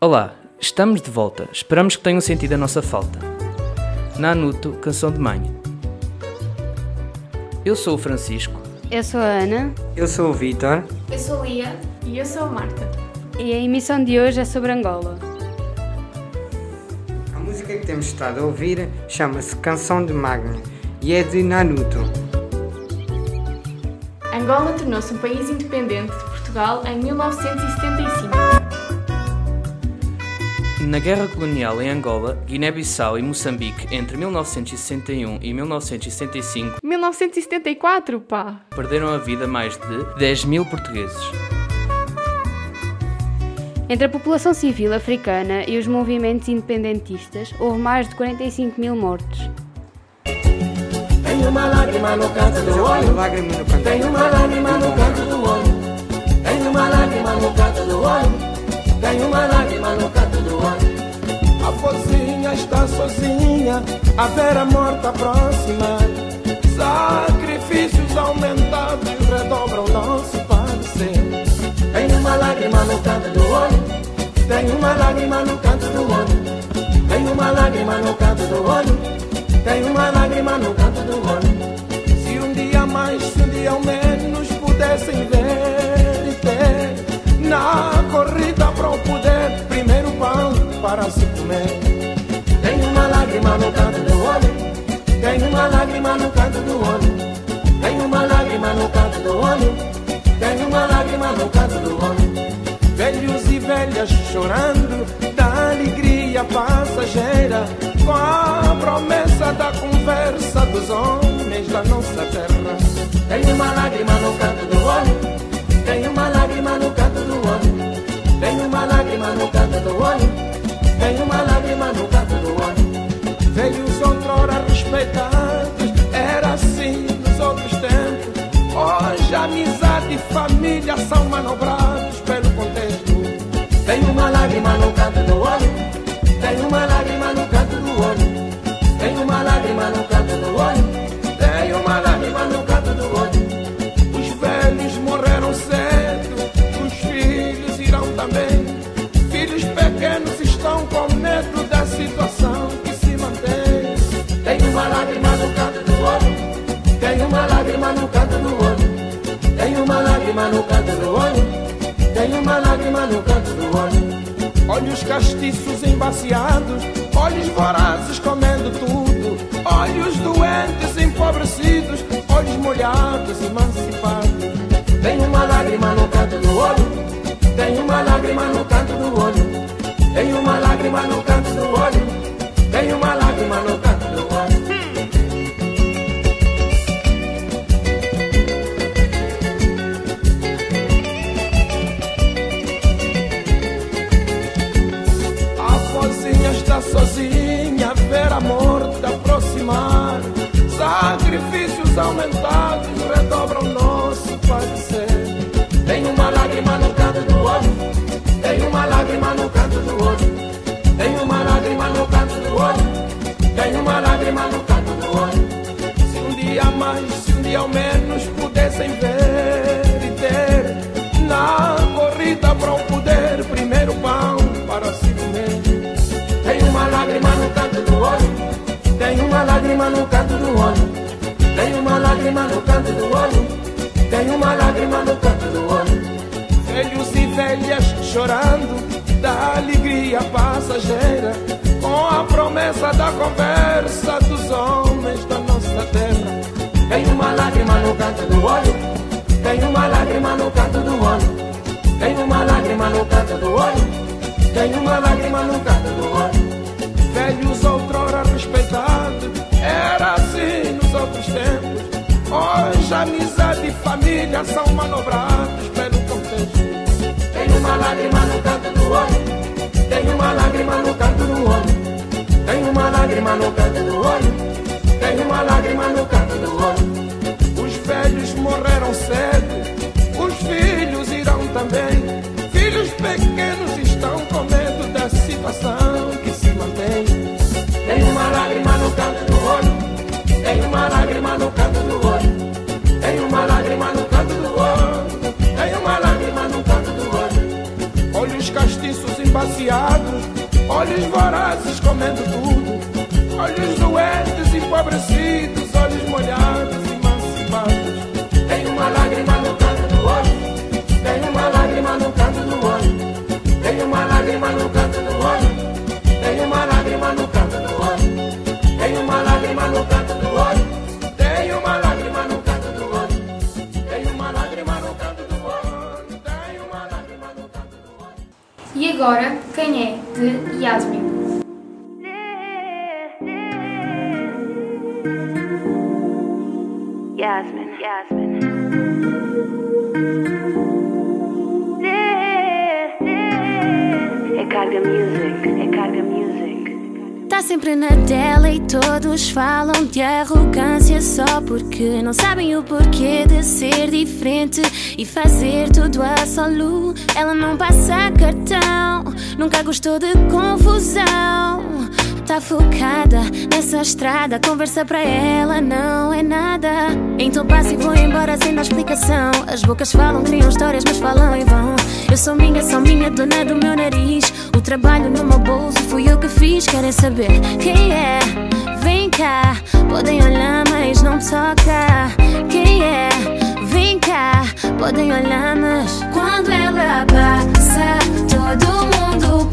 Olá, estamos de volta. Esperamos que tenham sentido a nossa falta. Nanuto, canção de mãe. Eu sou o Francisco. Eu sou a Ana Eu sou o Vitor. Eu sou a Lia e eu sou a Marta. e a emissão de hoje é sobre Angola. A música que temos estado a ouvir chama-se Canção de Magno e é de Naruto. Angola tornou-se um país independente de Portugal em 1975. Na guerra colonial em Angola, Guiné-Bissau e Moçambique entre 1961 e 1965 1974, pá! perderam a vida mais de 10 mil portugueses. Entre a população civil africana e os movimentos independentistas, houve mais de 45 mil mortos. Tenho uma lágrima no canto do olho. Tenho uma lágrima no canto do olho. Tenho uma lágrima no canto do olho. Tenho uma lágrima no canto do olho. A vozinha está sozinha, a ver a morte aproximar. Sacrifícios aumentados redobram nosso padecer. Tenho uma lágrima no canto do olho. Tenho uma lágrima no canto do olho. Tenho uma lágrima no canto do olho. Tenho uma lágrima no canto do olho. Se um dia mais, se um dia ao menos pudessem ver e ter na corrida para o poder, primeiro pão para se comer. Tenho uma lágrima no canto do olho. Tenho uma lágrima no canto do olho. Tenho uma lágrima no canto do olho. Tenho uma lágrima no canto do olho. Velhos e velhas chorando promessa da conversa dos homens da nossa terra. Tenho uma lágrima no canto do olho. Tenho uma lágrima no canto do olho. Tenho uma lágrima no canto do olho. Tenho uma lágrima no canto do olho. Velhos outrora respeitados, era assim nos outros tempos. Hoje amizade e família são manobrados pelo contexto. Tenho uma lágrima no canto do olho. Tenho uma lágrima no lágrima no canto do olho. Tenho uma lágrima no canto do olho. Olhos castiços embaciados, olhos vorazes comendo tudo, olhos doentes empobrecidos, olhos molhados emancipados. Tenho uma lágrima no canto do olho. Tenho uma lágrima no canto do olho. Tenho uma lágrima no canto do olho. Sacrifícios aumentados redobram nosso padecer. Tem uma lágrima no canto do olho. Tem uma lágrima no canto do olho. Tem uma lágrima no canto do olho. Tem uma lágrima no canto do olho. Se um dia mais, se um dia ao menos pudessem ver e ter na corrida para o poder, primeiro pão para se comer. Tem uma lágrima no canto do olho. Tem uma lágrima no canto do olho. Lágrima no canto do olho. Tem uma lágrima no canto do olho. Velhos e velhas chorando da alegria passageira. Com a promessa da conversa dos homens da nossa terra. Tem uma lágrima no canto do olho. Tem uma lágrima no canto do olho. Tem uma lágrima no canto do olho. Tem uma lágrima no canto Hoje amizade e família são manobrados pelo contexto. Tem uma lágrima no canto do olho. Tem uma lágrima no canto do olho. Tem uma lágrima no canto do olho. Tem uma lágrima no canto vorazes comendo tudo, olhos doentes, empobrecidos, olhos molhados, emancipados. Uma lágrima no canto do olho, tem uma lágrima no canto do olho, tem uma lágrima no canto do olho, tem uma lágrima no canto do olho, tem uma lágrima no canto do olho, tem uma lágrima no canto do olho, tem uma lágrima no canto do olho, tem uma lágrima no canto do olho. E agora, quem é? De Yasmin. This. É music, é music. Tá sempre na tela e todos falam de arrogância só porque não sabem o porquê de ser diferente e fazer tudo a solo. Ela não passa cartão, nunca gostou de confusão. Tá focada nessa estrada, conversa pra ela não é nada. Então passa e vou embora sem dar explicação. As bocas falam, criam histórias, mas falam em vão. Eu sou minha, sou minha, dona do meu nariz. O trabalho no meu bolso fui eu que fiz. Querem saber quem é? Vem cá, podem olhar, mas não toca. Quem é? Vem cá, podem olhar, mas quando ela passa, todo mundo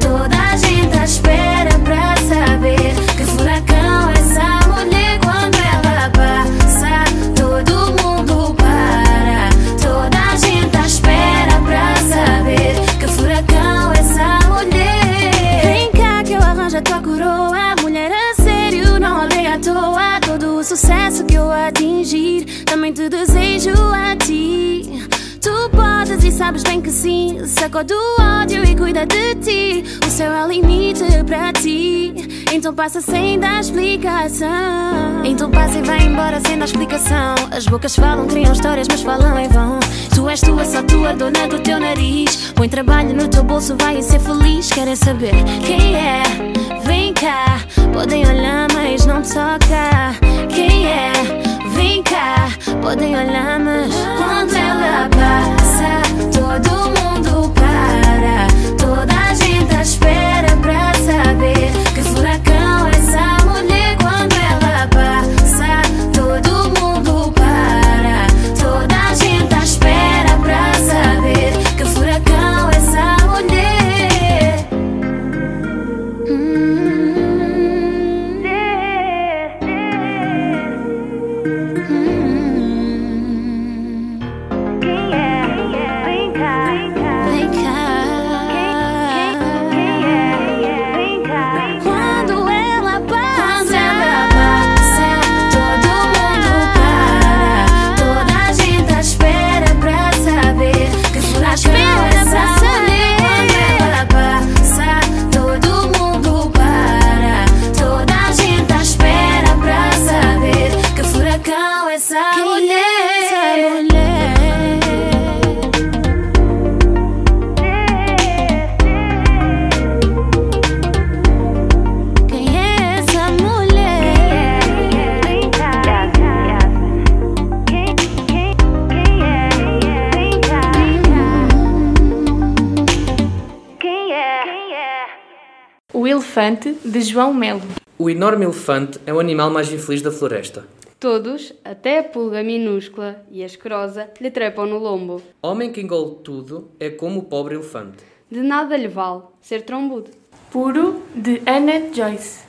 Toda a gente espera pra saber que furacão sabes bem que sim. Sacou do ódio e cuida de ti. O céu é o limite para ti. Então passa sem dar explicação. Então passa e vai embora sem dar explicação. As bocas falam, criam histórias, mas falam em vão. Tu és tua, só tua, dona do teu nariz. Põe trabalho no teu bolso, vai ser feliz. Querem saber quem é? Vem cá, podem olhar, mas não toca. Quem é? Vem cá, podem olhar, mas quando ela passa, todo mundo Elefante, de João Melo. O enorme elefante é o animal mais infeliz da floresta. Todos, até a pulga minúscula e a escrosa, lhe trepam no lombo. Homem que engole tudo é como o pobre elefante. De nada lhe vale ser trombudo. Puro, de Annette Joyce.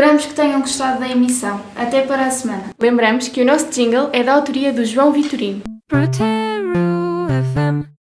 Esperamos que tenham gostado da emissão. Até para a semana. Lembramos que o nosso jingle é da autoria do João Vitorino. Protect